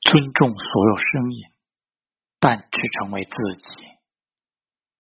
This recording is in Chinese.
尊重所有声音，但只成为自己。